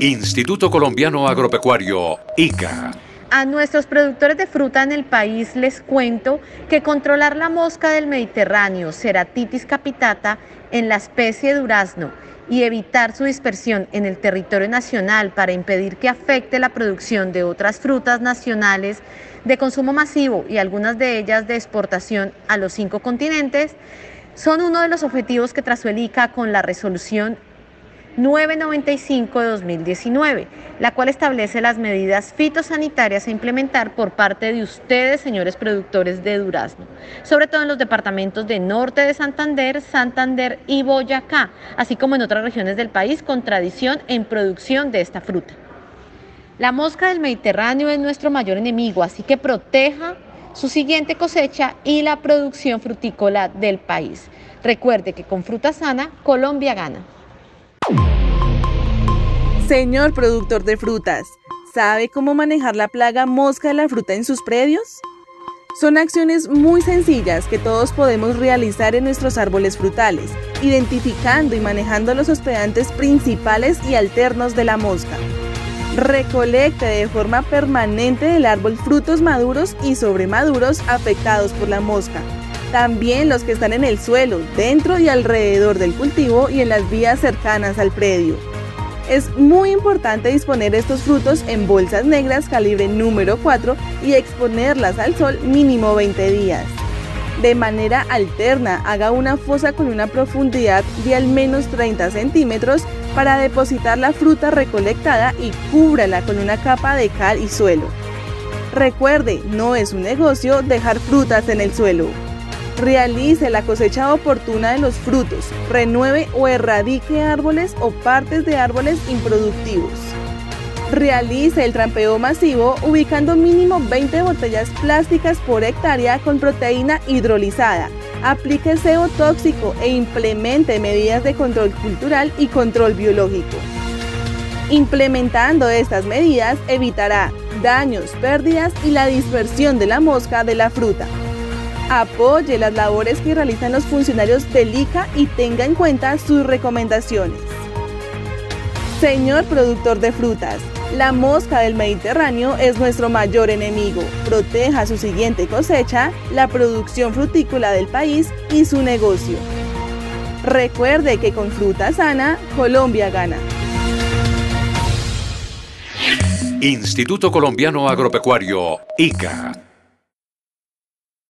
Instituto Colombiano Agropecuario, ICA. A nuestros productores de fruta en el país les cuento que controlar la mosca del Mediterráneo, Ceratitis capitata, en la especie durazno y evitar su dispersión en el territorio nacional para impedir que afecte la producción de otras frutas nacionales de consumo masivo y algunas de ellas de exportación a los cinco continentes, son uno de los objetivos que trazó el ICA con la resolución 995 de 2019, la cual establece las medidas fitosanitarias a implementar por parte de ustedes, señores productores de durazno, sobre todo en los departamentos de norte de Santander, Santander y Boyacá, así como en otras regiones del país con tradición en producción de esta fruta. La mosca del Mediterráneo es nuestro mayor enemigo, así que proteja su siguiente cosecha y la producción frutícola del país. Recuerde que con fruta sana, Colombia gana. Señor productor de frutas, ¿sabe cómo manejar la plaga mosca de la fruta en sus predios? Son acciones muy sencillas que todos podemos realizar en nuestros árboles frutales, identificando y manejando los hospedantes principales y alternos de la mosca. Recolecte de forma permanente del árbol frutos maduros y sobremaduros afectados por la mosca. También los que están en el suelo, dentro y alrededor del cultivo y en las vías cercanas al predio. Es muy importante disponer estos frutos en bolsas negras calibre número 4 y exponerlas al sol mínimo 20 días. De manera alterna, haga una fosa con una profundidad de al menos 30 centímetros para depositar la fruta recolectada y cúbrala con una capa de cal y suelo. Recuerde, no es un negocio dejar frutas en el suelo. Realice la cosecha oportuna de los frutos, renueve o erradique árboles o partes de árboles improductivos. Realice el trampeo masivo ubicando mínimo 20 botellas plásticas por hectárea con proteína hidrolizada. Aplique SEO tóxico e implemente medidas de control cultural y control biológico. Implementando estas medidas evitará daños, pérdidas y la dispersión de la mosca de la fruta. Apoye las labores que realizan los funcionarios del ICA y tenga en cuenta sus recomendaciones. Señor productor de frutas, la mosca del Mediterráneo es nuestro mayor enemigo. Proteja su siguiente cosecha, la producción frutícola del país y su negocio. Recuerde que con fruta sana, Colombia gana. Instituto Colombiano Agropecuario, ICA